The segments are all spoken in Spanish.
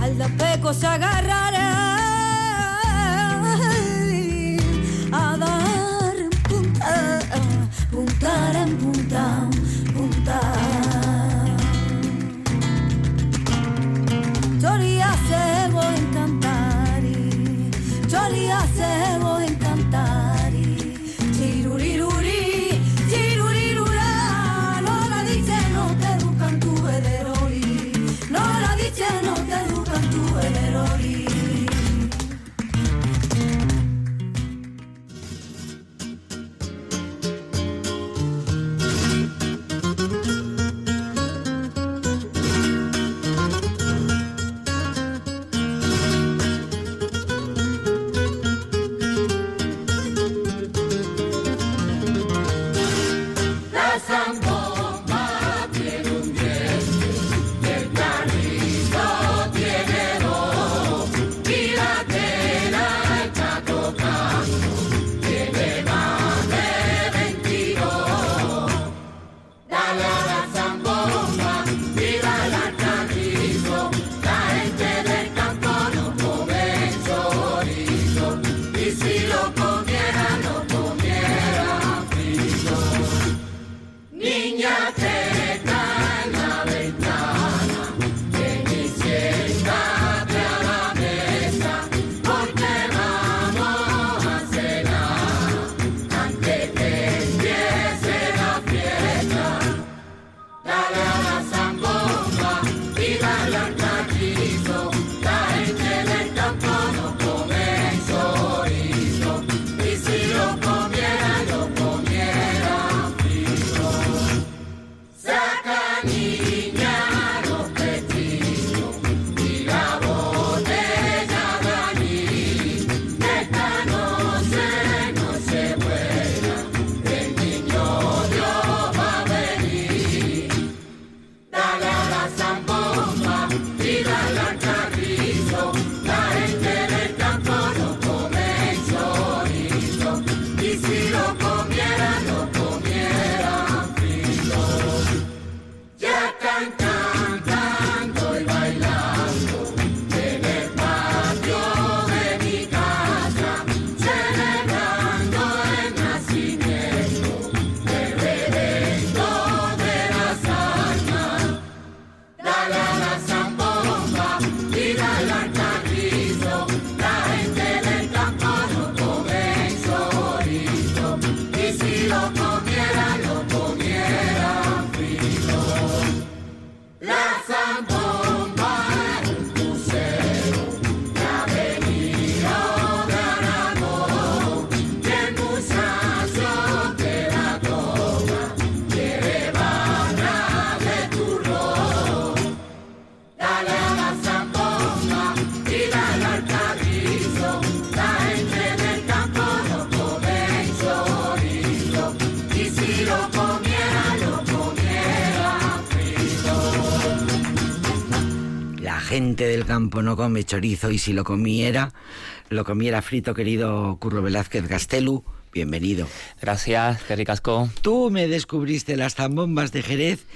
al dapeco se agarrará a dar punta, punta en punta. No come chorizo y si lo comiera, lo comiera frito, querido Curro Velázquez Gastelu. Bienvenido. Gracias, qué ricasco. Tú me descubriste las zambombas de Jerez,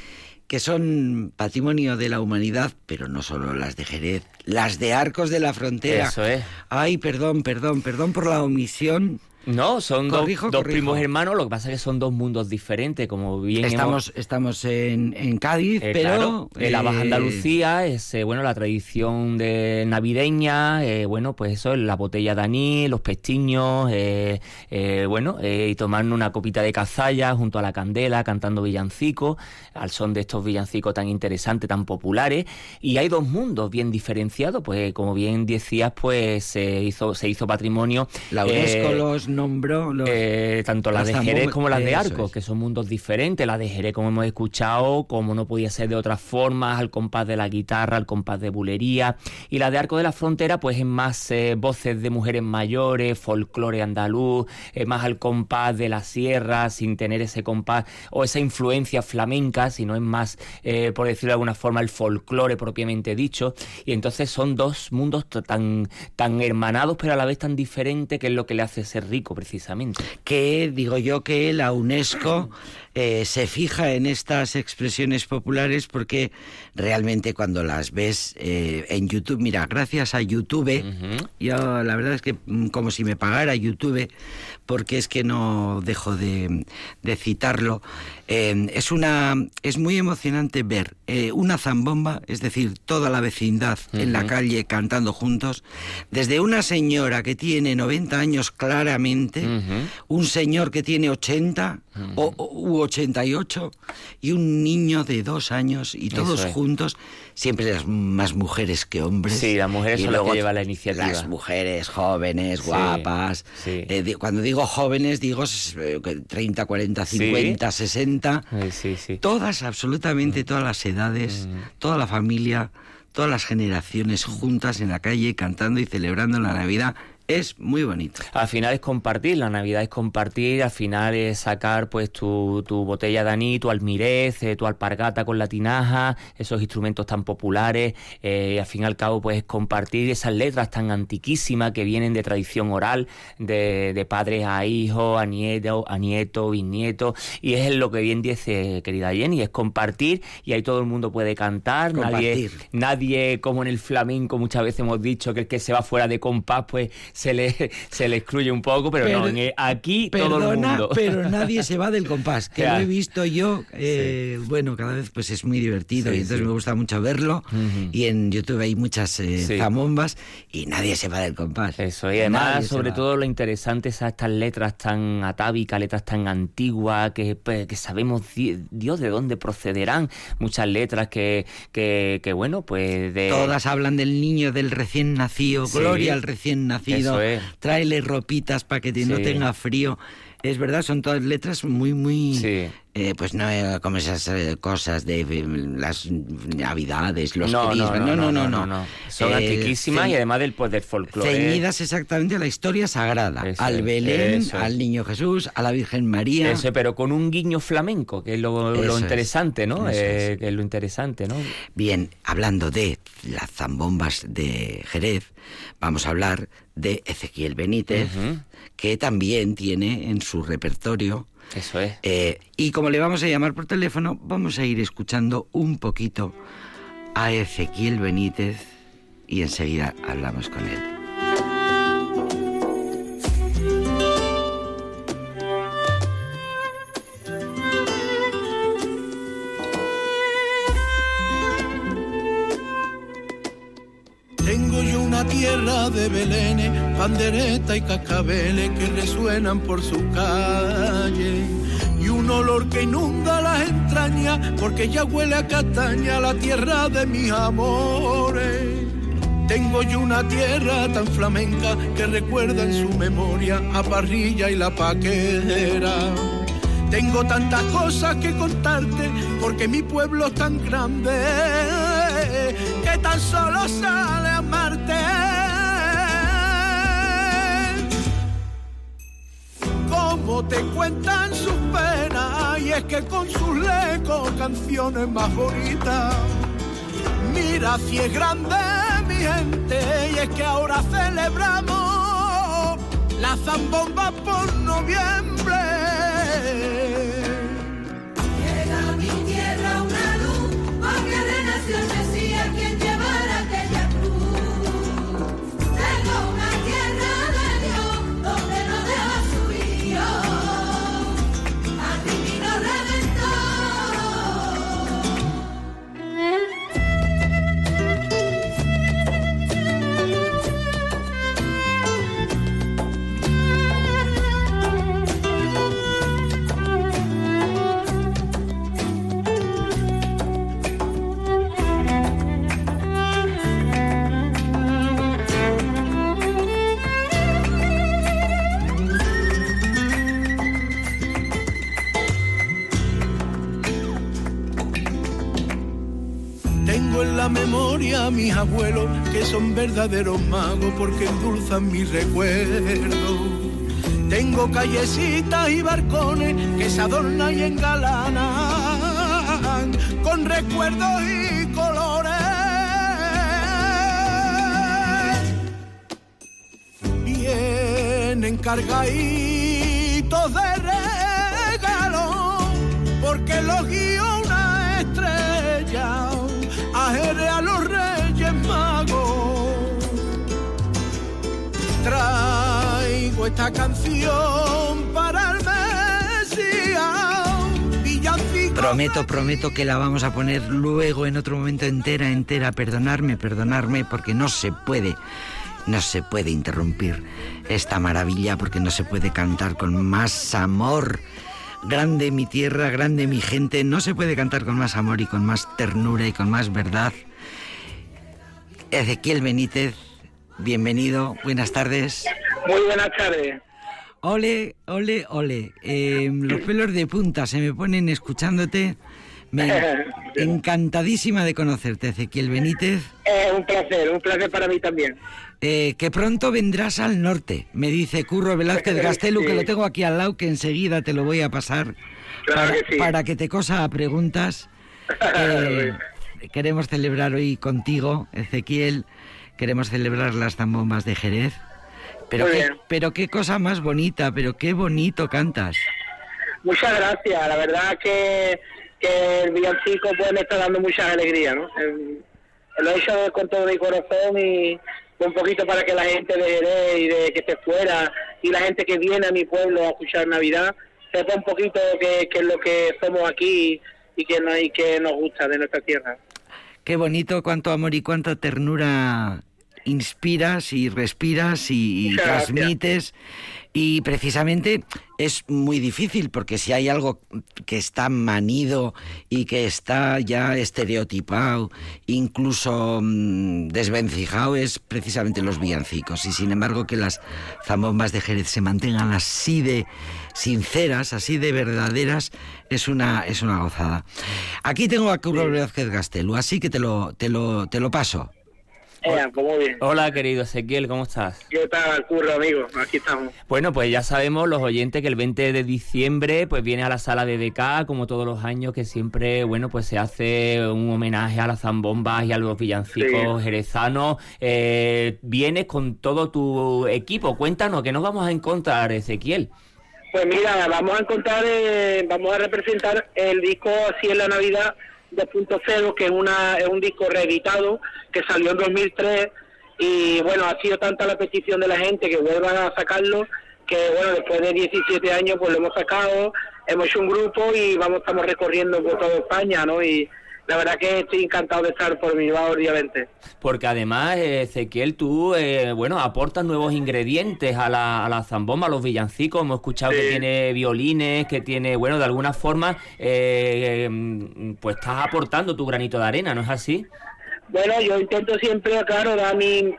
que son patrimonio de la humanidad, pero no solo las de Jerez, las de Arcos de la Frontera. Eso es. Ay, perdón, perdón, perdón por la omisión. No, son dos- Corrijo, dos, corrijo. primos hermanos, lo que pasa es que son dos mundos diferentes, como bien Estamos, estamos en, en Cádiz, Eh, pero... claro, en la Baja eh, Andalucía es eh, bueno la tradición de navideña, eh, bueno pues eso, la botella de anís, los pestiños, eh, eh, bueno eh, y tomar una copita de cazalla junto a la candela cantando villancicos al son de estos villancicos tan interesantes, tan populares y hay dos mundos bien diferenciados, pues como bien decías pues se hizo se hizo patrimonio La UNESCO eh, los nombró... los- eh, tanto las las de Jerez como las de Arcos, es. que son mundos diferentes. La de Jerez, como hemos escuchado, como no podía ser de otras formas, al compás de la guitarra, al compás de bulería. Y la de Arcos de la Frontera, pues es más eh, voces de mujeres mayores, folclore andaluz, eh, más al compás de la sierra, sin tener ese compás o esa influencia flamenca, sino es más, eh, por decirlo de alguna forma, el folclore propiamente dicho. Y entonces son dos mundos tan, tan hermanados, pero a la vez tan diferentes, que es lo que le hace ser rico precisamente. Que digo yo que la UNESCO eh, se fija en estas expresiones populares porque realmente cuando las ves eh, en YouTube, mira, gracias a YouTube, yo la verdad es que mm, como si me pagara YouTube, porque es que no dejo de, citarlo, eh, es, una, es muy emocionante ver una zambomba, es decir, toda la vecindad en la calle cantando juntos, desde una señora que tiene 90 años claramente, un señor que tiene 80 o, u 88 y un niño de dos años y todos juntos, siempre las más mujeres que hombres. Sí, las mujeres son las que llevan la iniciativa. Las mujeres jóvenes, guapas. Eh, cuando digo jóvenes, digo 30, 40, 50, 60. Todas, absolutamente mm. todas las edades, mm. toda la familia, todas las generaciones juntas en la calle cantando y celebrando la Navidad es muy bonito. Al final es compartir, la Navidad es compartir, al final es sacar pues tu, tu botella de aní, tu almirez, eh, tu alpargata con la tinaja, esos instrumentos tan populares, eh, y al fin y al cabo pues es compartir esas letras tan antiquísimas que vienen de tradición oral, de, de padres a hijos, a nieto, a nieto, bisnieto, y es lo que bien dice querida Jenny, es compartir y ahí todo el mundo puede cantar, nadie, nadie como en el flamenco muchas veces hemos dicho que el que se va fuera de compás pues se le, se le excluye un poco, pero, no, aquí todo el mundo. pero nadie se va del compás, que lo he visto yo, eh, bueno, cada vez pues es muy divertido y entonces me gusta mucho verlo y en YouTube hay muchas eh, zamombas y nadie se va del compás. Eso, y además sobre todo lo interesante es estas letras tan atávicas, letras tan antiguas, que, pues, que sabemos Dios de dónde procederán, muchas letras que, que, bueno, pues de... Todas hablan del niño, del recién nacido, gloria al recién nacido tráele ropitas para que no tenga frío. Es verdad, son todas letras muy, muy... Eh, pues no eh, como esas eh, cosas de las navidades, los no, no, no, no, no, Son antiquísimas y además del, del folclore. Ceñidas exactamente a la historia sagrada, al Belén, al Niño Jesús, a la Virgen María. Eso, pero con un guiño flamenco, que es lo, interesante, ¿no? que es lo interesante, ¿no? Bien, hablando de las zambombas de Jerez, vamos a hablar de Ezequiel Benítez, que también tiene en su repertorio. Eso es. Eh, y como le vamos a llamar por teléfono, vamos a ir escuchando un poquito a Ezequiel Benítez y enseguida hablamos con él. Tierra de Belén, pandereta y cascabeles que resuenan por su calle. Y un olor que inunda las entrañas, porque ya huele a castaña la tierra de mis amores. Tengo yo una tierra tan flamenca que recuerda en su memoria a Parrilla y la Paquera. Tengo tantas cosas que contarte porque mi pueblo es tan grande que tan solo sale te cuentan sus penas y es que con sus lecos canciones más bonitas. Mira si es grande mi gente y es que ahora celebramos la zambomba por noviembre. Mis abuelos, que son verdaderos magos porque endulzan mi recuerdo. Tengo callecitas y barcones que se adornan y engalanan con recuerdos y colores. Vienen cargaditos de esta canción para el Prometo, prometo que la vamos a poner luego en otro momento entera, entera. Perdonarme, perdonarme, porque no se puede, no se puede interrumpir esta maravilla, porque no se puede cantar con más amor. Grande mi tierra, grande mi gente, no se puede cantar con más amor y con más ternura y con más verdad. Ezequiel Benítez, bienvenido, buenas tardes. Muy buenas tardes. Ole, ole, ole. Eh, los pelos de punta se me ponen escuchándote. Me encantadísima de conocerte, Ezequiel Benítez. Es un placer, un placer para mí también. Eh, que pronto vendrás al norte, me dice Curro Velázquez Gastelu, que Sí. lo tengo aquí al lado, que enseguida te lo voy a pasar Claro para, que sí. para que te cosa a preguntas. Eh, queremos celebrar hoy contigo, Ezequiel, queremos celebrar las zambombas de Jerez. Pero Muy qué, bien. pero qué cosa más bonita, pero qué bonito cantas. Muchas gracias, la verdad que, que el villancico pues me está dando mucha alegría, ¿no? Eh, Lo he hecho con todo mi corazón y un poquito para que la gente de Jerez y de que esté fuera y la gente que viene a mi pueblo a escuchar Navidad sepa un poquito qué es lo que somos aquí y que, no, y que nos gusta de nuestra tierra. Qué bonito, cuánto amor y cuánta ternura inspiras y respiras y, transmites. Y precisamente es muy difícil porque si hay algo que está manido y que está ya estereotipado, incluso mm, desvencijado, es precisamente los villancicos. Y sin embargo que las zambombas de Jerez se mantengan así de sinceras, así de verdaderas, es una, es una gozada. Aquí tengo a Curro Velázquez Gastelu, así que te lo, te lo, te lo paso. Eh, bien. Hola, querido Ezequiel, ¿cómo estás? ¿Qué tal, curro, amigo? Aquí estamos. Bueno, pues ya sabemos los oyentes que el 20 de diciembre pues viene a la sala de DK, como todos los años, que siempre, bueno, pues se hace un homenaje a las zambombas y a los villancicos jerezanos. Eh, vienes con todo tu equipo. Cuéntanos, ¿qué nos vamos a encontrar, Ezequiel? Pues mira, vamos a encontrar, eh, vamos a representar el disco Así en la Navidad 2.0, que es, una, es un disco reeditado que salió en 2003 y bueno, ha sido tanta la petición de la gente que vuelvan a sacarlo que bueno, después de 17 años pues lo hemos sacado, hemos hecho un grupo y vamos, estamos recorriendo por toda España, ¿no? Y la verdad que estoy encantado de estar por Bilbao, obviamente. Porque además, Ezequiel, tú, eh, bueno, aportas nuevos ingredientes a la, a la zambomba, a los villancicos. Hemos escuchado que tiene violines, que tiene, bueno, de alguna forma, eh, mm, pues estás aportando tu granito de arena, ¿no es así? Bueno, yo intento siempre, claro, dar mi...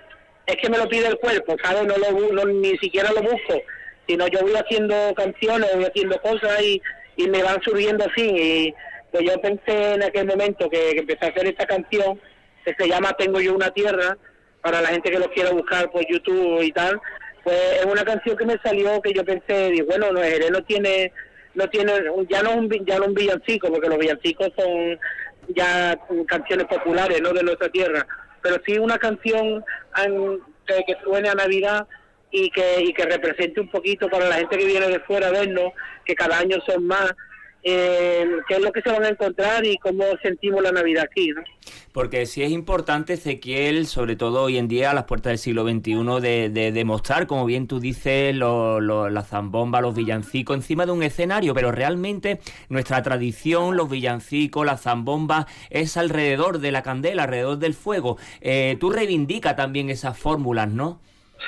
Es que me lo pide el cuerpo, ¿sabes? No lo, no- ni siquiera lo busco, sino yo voy haciendo canciones, voy haciendo cosas y, y me van surgiendo así. Y yo pensé en aquel momento que, que empecé a hacer esta canción, que se llama Tengo yo una tierra, para la gente que lo quiera buscar por YouTube y tal, pues es una canción que me salió que yo pensé, bueno, no, Jerez no tiene, no tiene, ya no un, ya no un villancico, porque los villancicos son ya canciones populares, no de nuestra tierra, pero sí una canción an- que, que suene a Navidad y que, y que represente un poquito para la gente que viene de fuera a vernos, que cada año son más, eh, qué es lo que se van a encontrar y cómo sentimos la Navidad aquí, ¿no? Porque sí es importante, Ezequiel, sobre todo hoy en día, a las puertas del siglo XXI, de, de demostrar, como bien tú dices, lo, lo- la zambomba, los villancicos, encima de un escenario, pero realmente nuestra tradición, los villancicos, la zambomba, es alrededor de la candela, alrededor del fuego. Eh, tú reivindica también esas fórmulas, ¿no?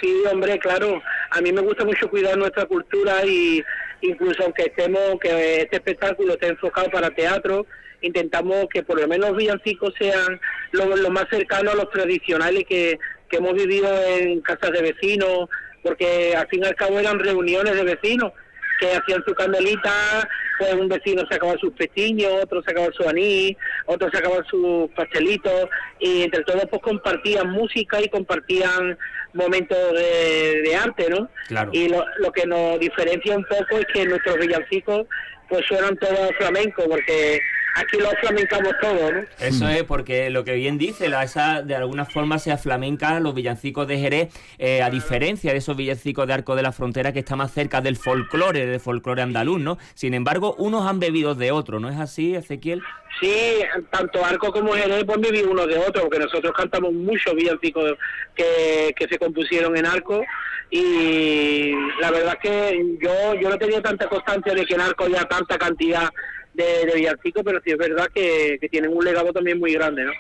Sí, hombre, claro. A mí me gusta mucho cuidar nuestra cultura y incluso aunque estemos, que este espectáculo esté enfocado para teatro, intentamos que por lo menos los villancicos sean lo, más cercano a los tradicionales que, que hemos vivido en casas de vecinos, porque al fin y al cabo eran reuniones de vecinos que hacían su candelita, pues un vecino sacaba sus pestiños, otro sacaba su anís, otro sacaba sus pastelitos, y entre todos pues compartían música y compartían momentos de, de arte, ¿no? Claro. Y lo, lo que nos diferencia un poco es que nuestros villancicos pues suenan todos flamencos, porque aquí lo flamencamos todo, ¿no? Eso es, porque lo que bien dice, la, esa, de alguna forma se aflamenca los villancicos de Jerez, eh, a diferencia de esos villancicos de Arco de la Frontera que está más cerca del folclore, del folclore andaluz, ¿no? Sin embargo, unos han bebido de otro, ¿no es así, Ezequiel? Sí, tanto Arco como Jerez pues viví uno de otro, porque nosotros cantamos muchos villancicos que, que se compusieron en Arco y la verdad que yo yo no tenía tanta constancia de que en Arco haya tanta cantidad de, de villancicos, pero sí es verdad que, que tienen un legado también muy grande, ¿no?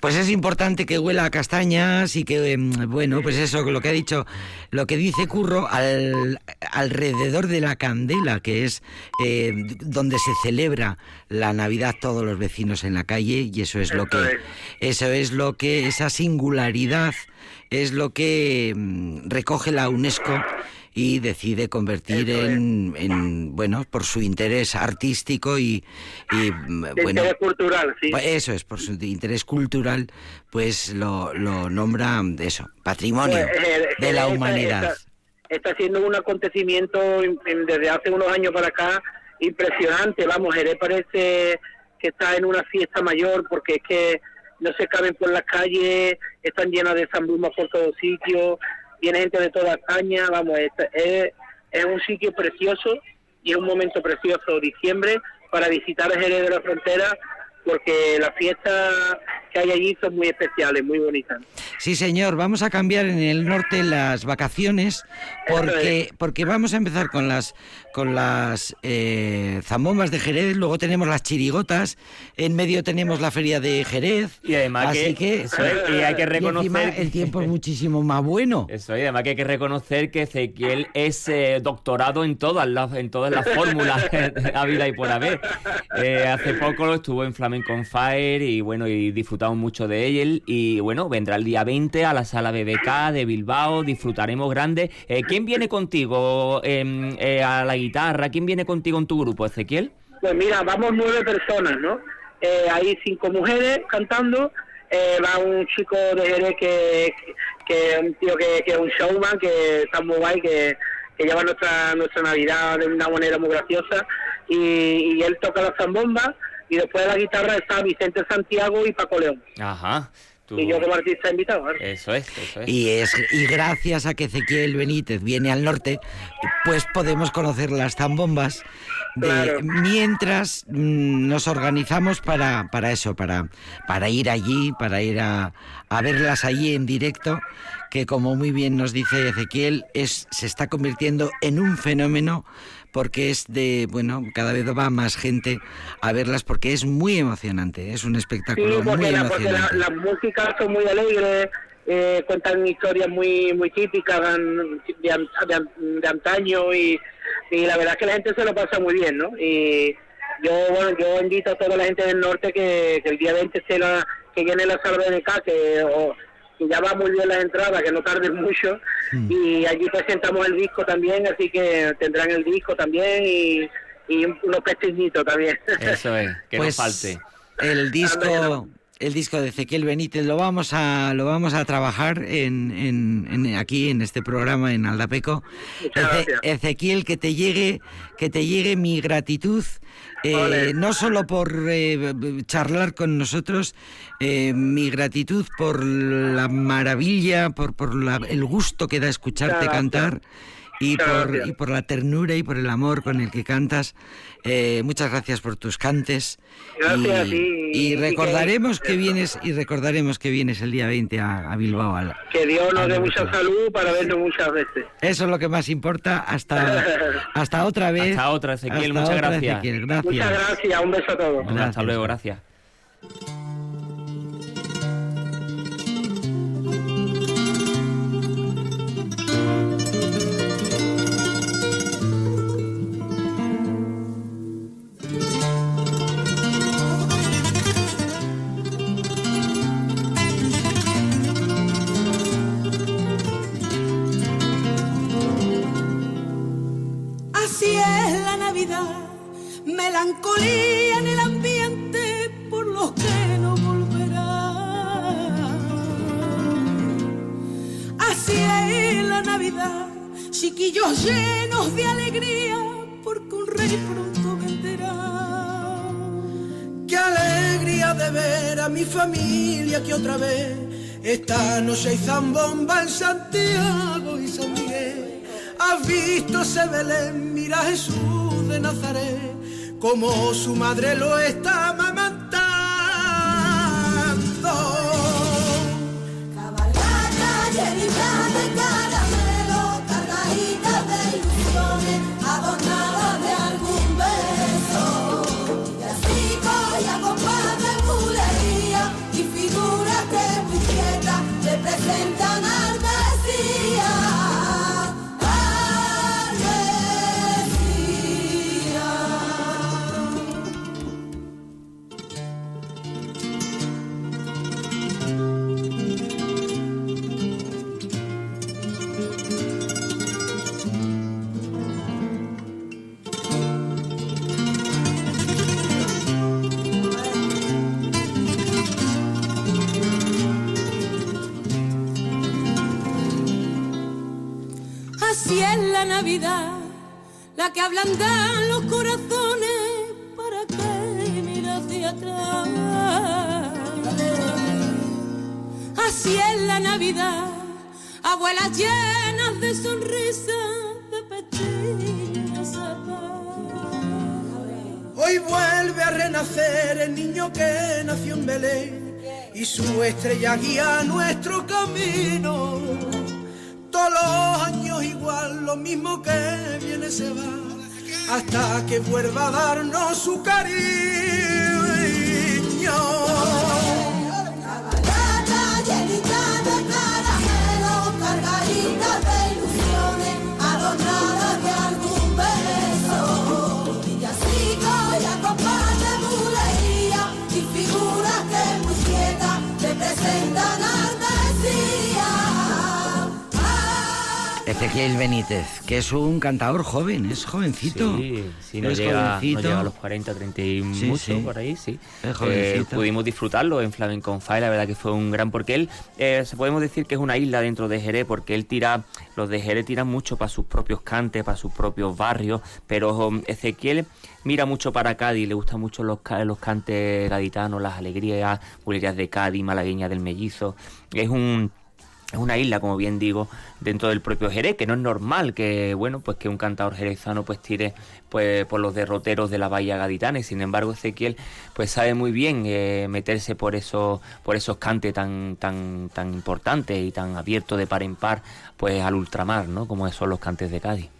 Pues es importante que huela a castañas y que, em, bueno, pues eso, lo que ha dicho, lo que dice Curro, al, alrededor de la candela, que es eh, donde se celebra la Navidad todos los vecinos en la calle, y eso es lo que, es. eso es lo que, esa singularidad es lo que mm, recoge la UNESCO y decide convertir en, en, bueno, por su interés artístico y, y, mm, bueno, interés cultural, sí. pues eso es, por su interés cultural, pues lo, lo nombra eso, patrimonio Pues, eh, de la humanidad. Está, está siendo un acontecimiento en- en- desde hace unos años para acá impresionante. Vamos, Jerez parece que está en una fiesta mayor porque es que no se caben por las calles, están llenas de zambrumas por todos sitios, viene gente de toda España. Vamos, es, un sitio precioso y es un momento precioso, diciembre, para visitar Jerez de la Frontera porque las fiestas que hay allí son muy especiales, muy bonitas. Sí, señor, vamos a cambiar en el norte las vacaciones porque, porque vamos a empezar con las con las eh, zambombas de Jerez, luego tenemos las chirigotas, en medio tenemos la feria de Jerez. Y además así que, es, y hay que y encima reconocer el tiempo es muchísimo más bueno. Eso, y además que hay que reconocer que Ezequiel es eh, doctorado en todas las en todas las fórmulas a vida y por haber. Eh, hace poco lo estuvo en Flamenco on Fire y bueno, y mucho de él. Y bueno, vendrá el día 20 a la sala BBK de Bilbao, disfrutaremos grande. Eh, ¿Quién viene contigo em, eh, a la guitarra? ¿Quién viene contigo en tu grupo, Ezequiel? Pues mira, vamos nueve personas, ¿no? Eh, hay cinco mujeres cantando, va un chico de Jerez que, que un tío que, que es un showman, que está muy guay, que, que lleva nuestra nuestra Navidad de una manera muy graciosa, y, y él toca la zambomba, y después de la guitarra está Vicente Santiago y Paco León, Ajá. tú- y yo como artista invitado. ¿vale? Eso es, eso es. Y, es, y gracias a que Ezequiel Benítez viene al norte, pues podemos conocer las zambombas de- Claro. mientras mm, nos organizamos para, para eso, para, para ir allí, para ir a, a verlas allí en directo, que como muy bien nos dice Ezequiel, es, se está convirtiendo en un fenómeno porque es de, bueno, cada vez va más gente a verlas porque es muy emocionante, es un Sí, espectáculo muy la, la- emocionante. las músicas son muy alegres, eh, cuentan historias muy muy típicas de, de an- de antaño y, y la verdad es que la gente se lo pasa muy bien, ¿no? Y yo bueno, yo invito a toda la gente del norte que, que el día 20 se la, que llene la sala de BBK, que, o- que ya va muy bien las entradas, que no tarden mucho, y allí presentamos el disco también, así que tendrán el disco también y, y unos pestiñitos también. Eso es, que Pues, no falte. El disco, el disco de Ezequiel Benítez lo vamos a, lo vamos a trabajar en, en- en- aquí en este programa en Aldapeco. Eze-. Ezequiel, que te llegue, que te llegue mi gratitud. eh, Vale. no solo por eh, charlar con nosotros, eh, mi gratitud por la maravilla, por, por la- el gusto que da escucharte Muchas gracias. Y por, y por la ternura y por el amor con el que cantas. Eh, muchas gracias por tus cantes. Gracias y, a ti, y y recordaremos que- que vienes y recordaremos que vienes el día 20 a, a Bilbao. al- Que Dios nos dé mucha salud para vernos muchas veces. Eso es lo que más importa. Hasta, hasta otra vez. Hasta otra, Ezequiel, Hasta muchas otra, gracias. Ezequiel, gracias. Muchas gracias, un beso a todos. Hasta Gracias. luego, gracias. Que otra vez esta noche hay zambomba en Santiago y San Miguel. Has visto ese Belén, mira Jesús de Nazaret, como su madre lo está que ablandan los corazones para que mira hacia atrás. Así es la Navidad, abuelas llenas de sonrisas, de pequeñas Hoy vuelve a renacer el niño que nació en Belén y su estrella guía nuestro camino. Todos los años igual, lo mismo que viene se va, hasta que vuelva a darnos su cariño. Ezequiel Benítez, que es un cantador joven, es jovencito. Sí, sí, no es llega, no jovencito. llega a los 40, 30 y Sí, mucho, sí. por ahí, sí. Es jovencito. Eh, pudimos disfrutarlo en Flamenco Fire, la verdad que fue un gran... Porque él, eh, se podemos decir que es una isla dentro de Jerez, porque él tira, los de Jerez tiran mucho para sus propios cantes, para sus propios barrios, pero Ezequiel mira mucho para Cádiz, le gustan mucho los, los cantes gaditanos, las alegrías, bulerías de Cádiz, malagueña del mellizo. Es un... Es una isla, como bien digo, dentro del propio Jerez, que no es normal que, bueno, pues que un cantador jerezano pues tire pues por los derroteros de la bahía gaditana y sin embargo Ezequiel pues sabe muy bien eh, meterse por esos por esos cantes tan tan tan importantes y tan abiertos de par en par pues al ultramar, ¿no? Como son los cantes de Cádiz.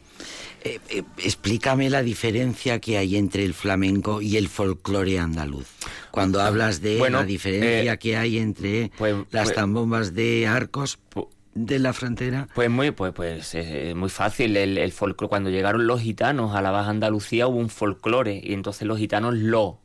Eh, eh, explícame la diferencia que hay entre el flamenco y el folclore andaluz. Cuando hablas de Bueno, la diferencia eh, que hay entre pues- las pues- zambombas de arcos Pu- de la frontera. Pues muy, pues, pues eh, muy fácil. El, el folclore, cuando llegaron los gitanos a la Baja Andalucía hubo un folclore y entonces los gitanos lo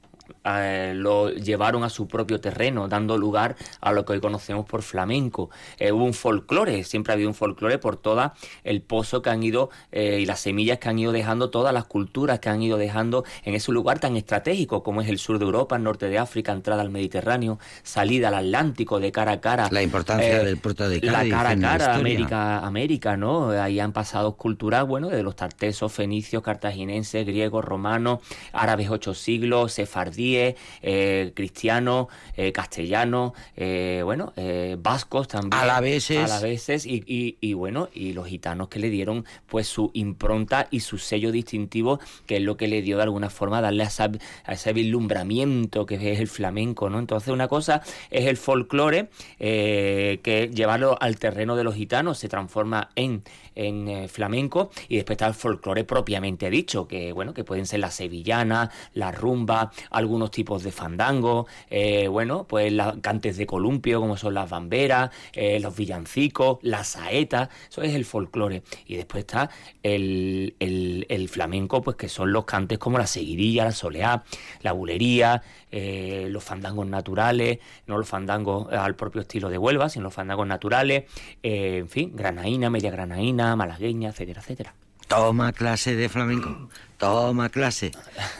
eh, lo llevaron a su propio terreno, dando lugar a lo que hoy conocemos por flamenco. Eh, hubo un folclore, siempre ha habido un folclore por todo el pozo que han ido eh, y las semillas que han ido dejando, todas las culturas que han ido dejando en ese lugar tan estratégico como es el sur de Europa, el norte de África, entrada al Mediterráneo, salida al Atlántico de cara a cara. La importancia del puerto de La Cádiz cara a la cara, historia. América, América, ¿no? Ahí han pasado culturas, bueno, de los tartesos, fenicios, cartagineses, griegos, romanos, árabes ocho siglos, sefardíes, eh, cristianos, eh, castellanos, eh, bueno, eh, vascos también. Alaveses. Alaveses y, y, y, bueno, y los gitanos que le dieron pues su impronta y su sello distintivo, que es lo que le dio de alguna forma darle a, esa- a ese vislumbramiento que es el flamenco, ¿no? Entonces una cosa es el folclore, que llevarlo al terreno de los gitanos se transforma en, en eh, flamenco, y después está el folclore propiamente dicho, que bueno, que pueden ser las sevillanas, la rumba, algunos tipos de fandango, eh, bueno, pues las cantes de columpio, como son las bamberas, eh, los villancicos, las saetas, eso es el folclore. Y después está el, el- flamenco, pues que son los cantes como la seguidilla, la soleá, la bulería, los fandangos naturales, no los fandangos al propio estilo de Huelva, sino los fandangos naturales, en fin, granaína, media granaína, malagueña, etcétera, etcétera. Toma clase de flamenco. Toma clase,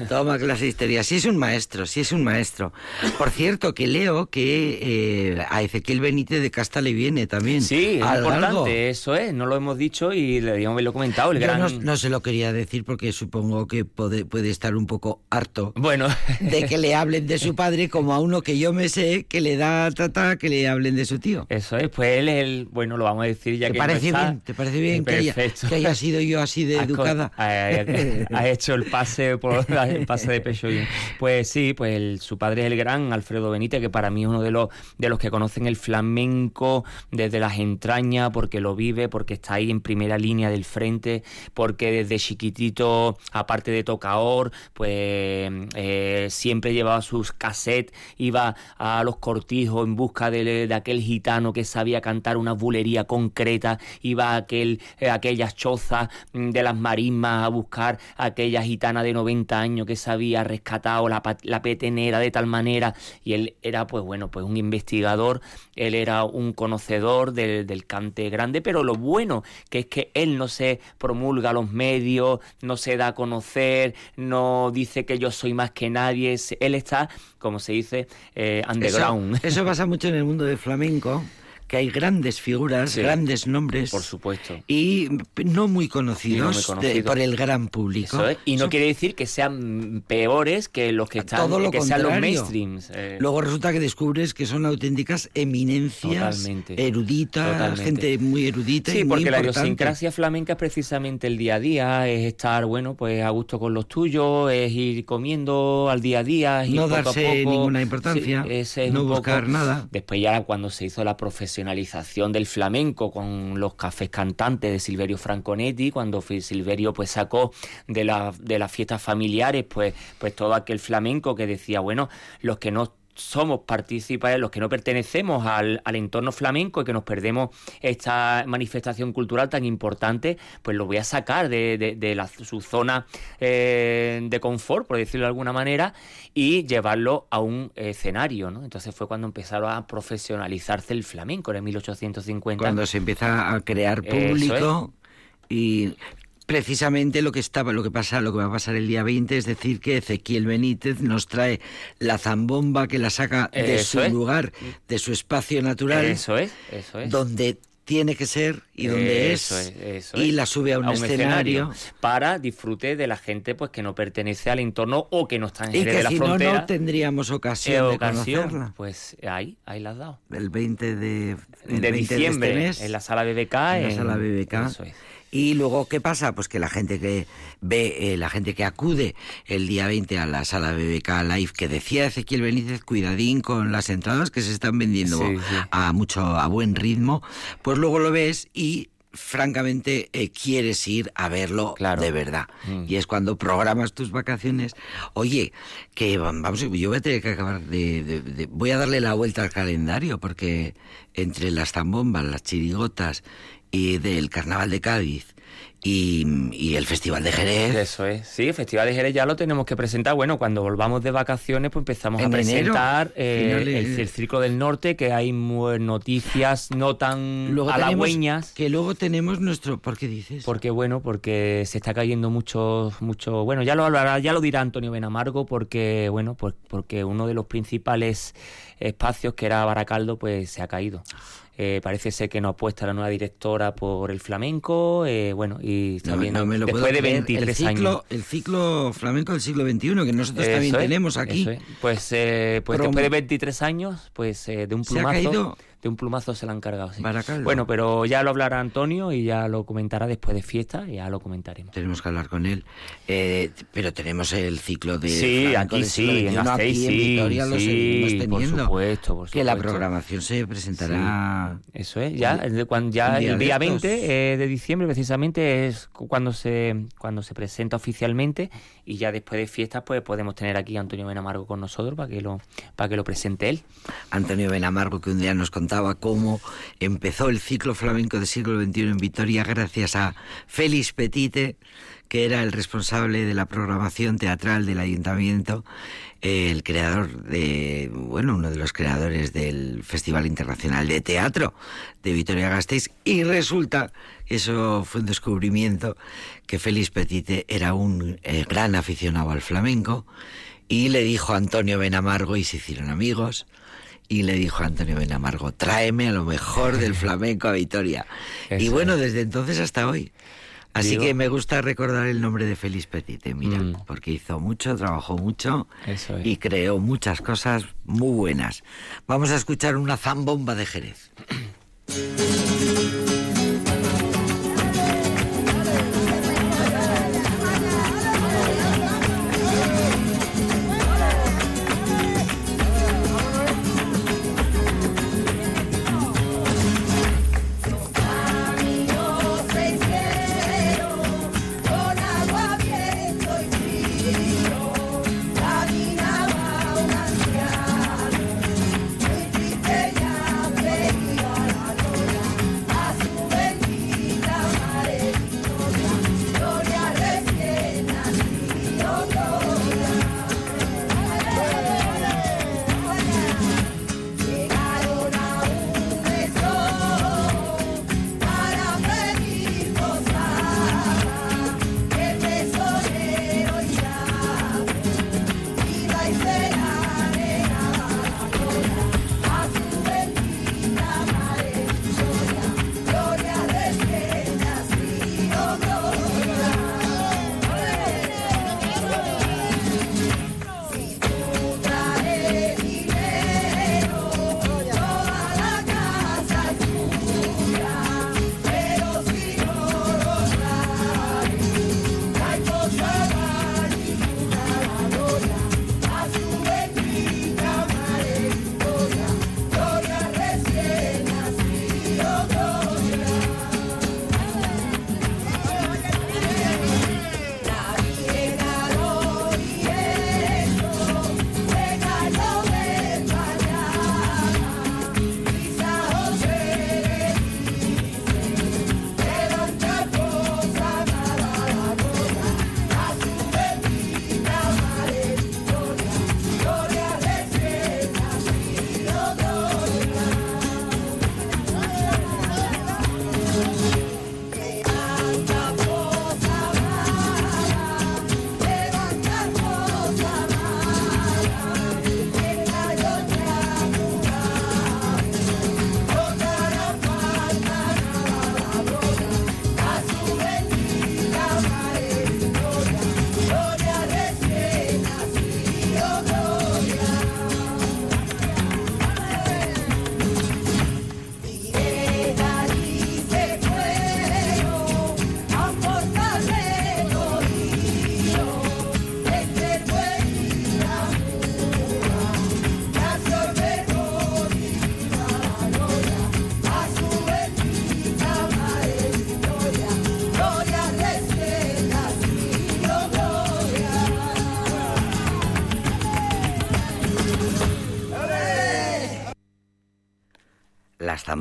toma clase de historia. Sí es un maestro, sí es un maestro. Por cierto, que leo que eh, a Ezequiel Benítez de Casta le viene también. Sí, es importante, eso es, no lo hemos dicho y le habíamos haberlo comentado, el Yo gran... no, no se lo quería decir porque supongo que puede, puede estar un poco harto Bueno, de que le hablen de su padre como a uno que yo me sé que le da tata que le hablen de su tío. eso es, pues él el... Bueno, lo vamos a decir ya ¿Te que parece no está. bien? ¿Te parece bien que haya, Perfecto. que haya sido yo así de educada? Hecho el pase por el pase de pecho bien. Pues sí, pues el- su padre es el gran Alfredo Benítez, que para mí es uno de los de los que conocen el flamenco desde las entrañas, porque lo vive, porque está ahí en primera línea del frente, porque desde chiquitito, aparte de tocaor, pues eh, siempre llevaba sus cassettes, iba a los cortijos en busca de, de aquel gitano que sabía cantar una bulería concreta, iba a aquel, eh, aquellas chozas mm, de las marismas a buscar a aquella gitana de 90 años que se había rescatado la, la petenera de tal manera y él era pues bueno pues un investigador él era un conocedor del, del cante grande pero lo bueno que es que él no se promulga a los medios no se da a conocer no dice que yo soy más que nadie él está como se dice eh, underground. Eso, eso pasa mucho en el mundo del flamenco, que hay grandes figuras, Sí. grandes nombres. por supuesto Y no muy conocidos, Y no muy de- conocidos. por el gran público. Eso es, Y no Eso- quiere decir que sean peores que los que están Todo lo que sean los mainstreams. eh. Luego resulta que descubres que son auténticas eminencias, Totalmente. eruditas, Totalmente. gente muy erudita y Sí, muy porque la idiosincrasia flamenca es precisamente el día a día, es estar, bueno, pues a gusto con los tuyos, es ir comiendo al día a día, es ir No poco a darse poco. ninguna importancia, Sí, ese es no poco- buscar nada. Después ya cuando se hizo la del flamenco con los cafés cantantes de Silverio Franconetti, cuando Silverio pues sacó de, la- de las fiestas familiares pues, pues todo aquel flamenco que decía, bueno, los que no somos partícipes, los que no pertenecemos al, al entorno flamenco y que nos perdemos esta manifestación cultural tan importante, pues lo voy a sacar de, de- de la- su zona eh, de confort, por decirlo de alguna manera, y llevarlo a un escenario, ¿no? Entonces fue cuando empezaron a profesionalizarse el flamenco en 1850. Cuando se empieza a crear público y precisamente lo que estaba, lo que pasa, lo que va a pasar el día 20 es decir que Ezequiel Benítez nos trae la zambomba que la saca de Eso su es. lugar, de su espacio natural, Eso es, eso es. donde tiene que ser y donde Eso es, es, eso y la sube a un, escenario, para disfrute de la gente pues que no pertenece al entorno o que no está en y Jerez de que la si no, frontera. no tendríamos Eh, ocasión de ocasión, conocerla. pues ahí, ahí la has dado. El 20 de, el de 20 diciembre, este mes, en la sala BBK. en la sala BBK. Eso es. Y luego, ¿qué pasa? Pues que la gente que ve, eh, la gente que acude el día 20 a la sala BBK Live, que decía Ezequiel Benítez, cuidadín con las entradas que se están vendiendo Sí, sí. a mucho, a buen ritmo, pues luego lo ves y francamente eh, quieres ir a verlo Claro. de verdad. Mm. Y es cuando programas tus vacaciones. Oye, que vamos, yo voy a tener que acabar de, de- de- voy a darle la vuelta al calendario porque entre las zambombas, las chirigotas y del Carnaval de Cádiz y, y el Festival de Jerez. Eso es. Sí, el Festival de Jerez ya lo tenemos que presentar. Bueno, cuando volvamos de vacaciones, pues empezamos a presentar eh, el, el Círculo del Norte, que hay noticias no tan Luego tenemos, halagüeñas. que luego tenemos nuestro, ¿por qué dices? Porque bueno, porque se está cayendo mucho, mucho, bueno, ya lo hablará, ya lo dirá Antonio Benamargo, porque bueno, pues porque uno de los principales espacios que era Baracaldo, pues se ha caído. Eh, parece ser que no apuesta la nueva directora por el flamenco, eh, bueno, y también no después de creer. 23 el ciclo, años. El ciclo flamenco del siglo XXI, que nosotros también es, tenemos aquí. es. Pues, eh, pues después de 23 años, pues eh, de un Se ha plumazo, caído de un plumazo se la han cargado. sí. Bueno, pero ya lo hablará Antonio y ya lo comentará después de fiesta, y ya lo comentaremos. Tenemos que hablar con él. Eh, pero tenemos el ciclo de. Sí, aquí siglo sí, en Gasteiz aquí en sí, Vitoria lo sí, seguimos por teniendo. supuesto, por Que la supuesto. programación se presentará. Eso es, ya, el de cuan- ya día el de día estos. 20 eh, de diciembre precisamente es cu- cuando se cuando se presenta oficialmente y ya después de fiestas pues podemos tener aquí a Antonio Benamargo con nosotros para que lo para que lo presente él. Antonio Benamargo, que un día nos contaba cómo empezó el ciclo flamenco del siglo XXI en Vitoria gracias a Félix Petite, que era el responsable de la programación teatral del ayuntamiento, el creador de, bueno, uno de los creadores del Festival Internacional de Teatro de Vitoria Gasteiz, y resulta, eso fue un descubrimiento, que Félix Petite era un eh, gran aficionado al flamenco, y le dijo a Antonio Benamargo, y se hicieron amigos, y le dijo a Antonio Benamargo, tráeme a lo mejor del flamenco a Vitoria. y bueno, desde entonces hasta hoy. Así Digo- que me gusta recordar el nombre de Félix Petite, mira, Mm. porque hizo mucho, trabajó mucho Eso es. y creó muchas cosas muy buenas. Vamos a escuchar una zambomba de Jerez.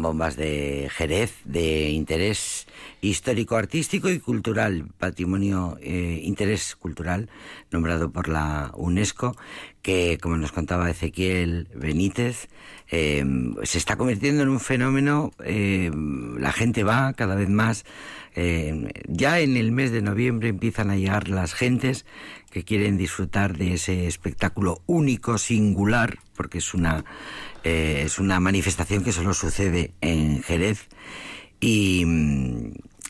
Las zambombas de Jerez, de interés histórico, artístico y cultural, patrimonio, eh, interés cultural, nombrado por la UNESCO, que, como nos contaba Ezequiel Benítez, eh, se está convirtiendo en un fenómeno, eh, la gente va cada vez más, eh, ya en el mes de noviembre empiezan a llegar las gentes que quieren disfrutar de ese espectáculo único, singular, porque es una, eh, es una manifestación que solo sucede en Jerez. Y,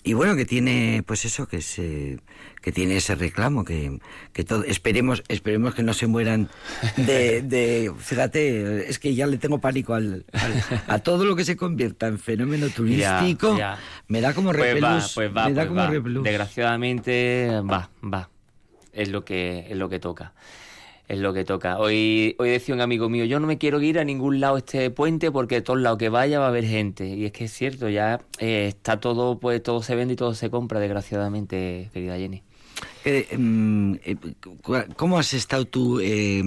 y bueno que tiene pues eso que se que tiene ese reclamo que, que todo esperemos esperemos que no se mueran de, de fíjate es que ya le tengo pánico al, al- a todo lo que se convierta en fenómeno turístico ya. me da como Pues repelús pues me da pues como repelús. Desgraciadamente va, va. Es lo que es lo que toca. Es lo que toca. Hoy, hoy decía un amigo mío, yo no me quiero ir a ningún lado este puente porque de todos lados que vaya va a haber gente. Y es que es cierto, ya eh, está todo, pues todo se vende y todo se compra, desgraciadamente, querida Jenny. Eh, mm, eh, ¿Cómo has estado tú, eh,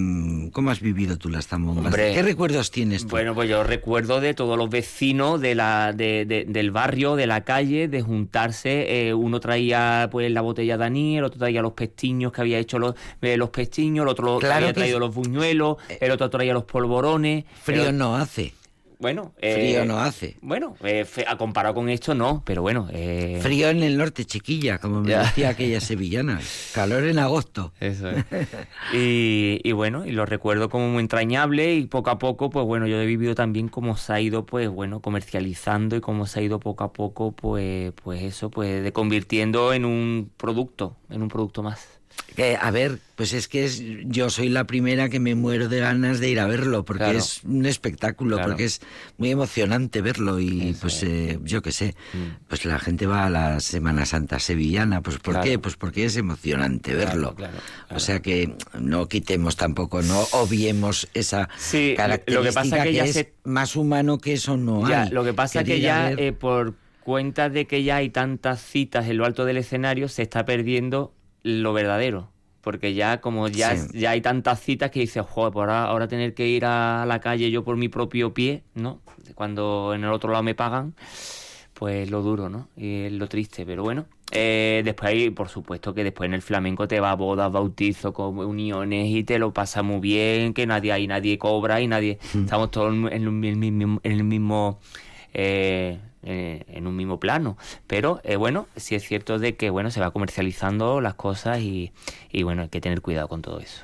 cómo has vivido tú las zambombas? Hombre, ¿Qué recuerdos tienes tú? Bueno, pues yo recuerdo de todos los vecinos de la, de- de- del barrio, de la calle, de juntarse. eh, uno traía pues la botella de anís, el otro traía los pestiños que había hecho los, eh, los pestiños, el otro Claro había traído es- los buñuelos, el otro traía los polvorones. Frío no hace. Bueno, eh, Frío no hace. Bueno, eh, comparado con esto no, pero bueno. eh, Frío en el norte, chiquilla, como me Ya. decía aquella sevillana. Calor en agosto. Eso es. y, y bueno, y lo recuerdo como muy entrañable y poco a poco, pues bueno, yo he vivido también cómo se ha ido, pues bueno, comercializando y cómo se ha ido poco a poco, pues, pues eso, pues de convirtiendo en un producto, en un producto más. Eh, a ver, pues es que es, yo soy la primera que me muero de ganas de ir a verlo, porque Claro. es un espectáculo, Claro. porque es muy emocionante verlo y Eso pues es. eh, yo qué sé, Mm. pues la gente va a la Semana Santa sevillana, pues ¿por Claro. qué? Pues porque es emocionante verlo. O sea que no quitemos tampoco, no obviemos esa Sí, lo que pasa que ya es se- más humano que eso no Ya, hay. lo que pasa es que ya ver- eh, por cuenta de que ya hay tantas citas en lo alto del escenario, se está perdiendo lo verdadero. Porque ya como ya, Sí. ya hay tantas citas que dices, joder, pues ahora, ahora tener que ir a la calle yo por mi propio pie, ¿no? Cuando en el otro lado me pagan, pues lo duro, ¿no? Y es lo triste, pero bueno. Eh, después hay, por supuesto, que después en el flamenco te va a bodas, bautizos, uniones y te lo pasa muy bien, que nadie ahí nadie cobra y nadie... Estamos todos en el mismo... En el mismo eh, eh, en un mismo plano. Pero eh, bueno, sí es cierto de que bueno, se va comercializando las cosas y, y bueno, hay que tener cuidado con todo eso.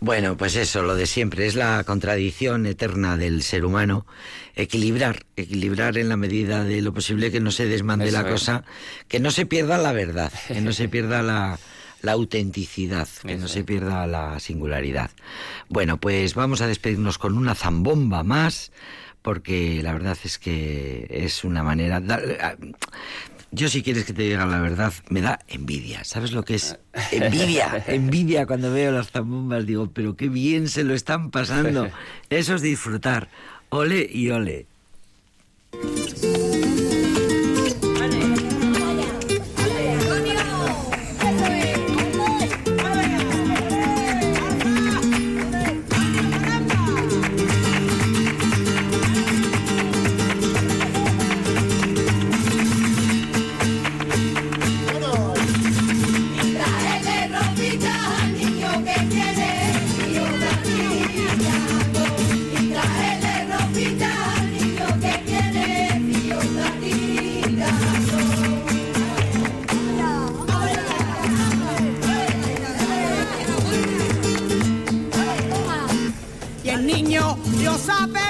Bueno, pues eso, lo de siempre, es la contradicción eterna del ser humano. Equilibrar, equilibrar en la medida de lo posible que no se desmande Eso la es. cosa, que no se pierda la verdad, que no se pierda la, la autenticidad, que no se pierda la singularidad. Bueno, pues vamos a despedirnos con una zambomba más, porque la verdad es que es una manera... a- yo si quieres que te diga la verdad, me da envidia. ¿Sabes lo que es? Envidia, envidia cuando veo las zambombas. Digo, pero qué bien se lo están pasando. Eso es disfrutar. Ole y ole. Dios ha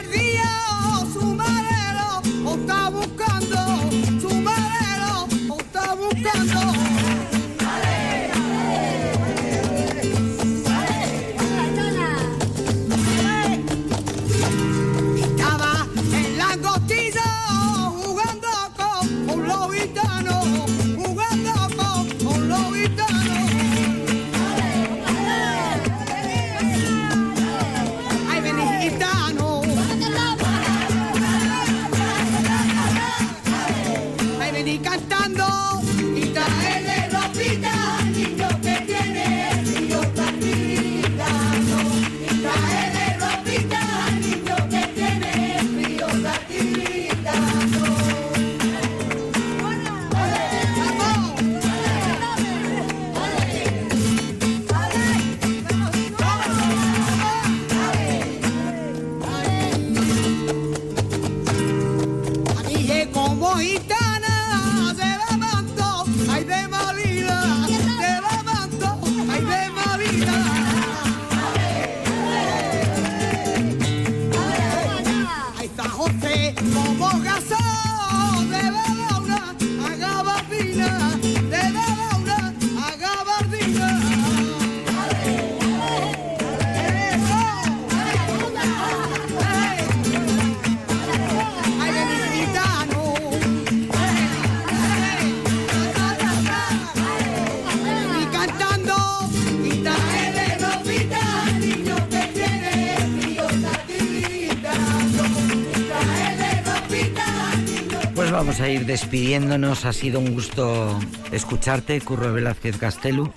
despidiéndonos. Ha sido un gusto escucharte, Curro Velázquez Castelu.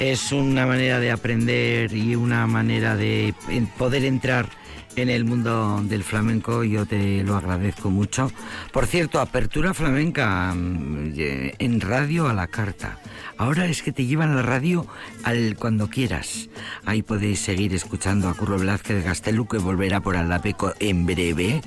Es una manera de aprender y una manera de poder entrar en el mundo del flamenco. Yo te lo agradezco mucho. Por cierto, apertura flamenca mm, en radio a la carta. Ahora es que te llevan la radio al cuando quieras. Ahí podéis seguir escuchando a Curro Velázquez Castelu que volverá por Aldapeco en breve.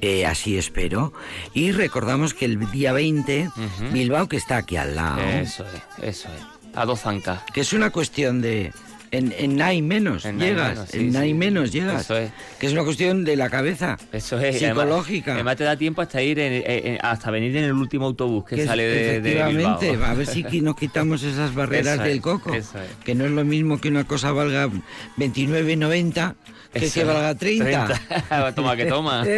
Eh, así espero. Y recordamos que el día 20, Bilbao, que está aquí al lado, Eso es, eso es. A dos zancas. que es una cuestión de... En, en nada y menos En llegas, menos, sí, en nada y menos llegas. Eso es. Que es una cuestión de la cabeza. Eso es. además- Psicológica. Además, te da tiempo hasta ir en- hasta venir en el último autobús que, Que es- sale de, de efectivamente, Bilbao. a ver si nos quitamos esas barreras Eso es, del coco. eso es. Que no es lo mismo que una cosa valga 29,90 que es, valga 30. 30. toma que toma.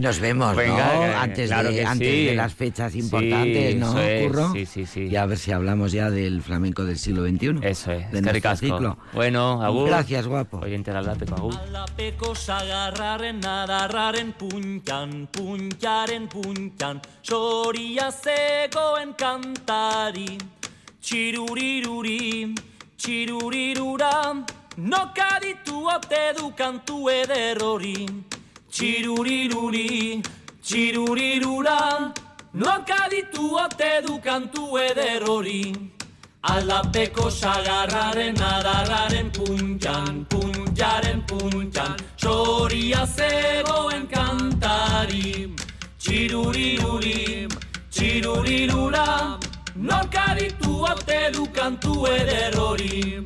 Nos vemos, Venga, ¿no? que- antes claro de, antes sí. de las fechas Sí, importantes, ¿no, es, Curro? sí, sí, sí. Y a ver si hablamos ya del flamenco del siglo XXI. Eso es. de nuestro ciclo. Bueno, agur. Gracias, guapo. Oyente de Aldapeco, agur. Alapeko sagarraren adarraren puntan, puntaren puntan, soria zegoen kantari. Txiruriruri, txirurirura, nokaditu ote du kantu eder hori. Txiruriruri, txirurirura, nokaditu ote du kantu eder hori. Aldapeko sagarraren adarraren puntan, puntaren puntan, soria zegoen kantari. Txiruriruri, txirurirura, nokaditu ote du kantu eder hori.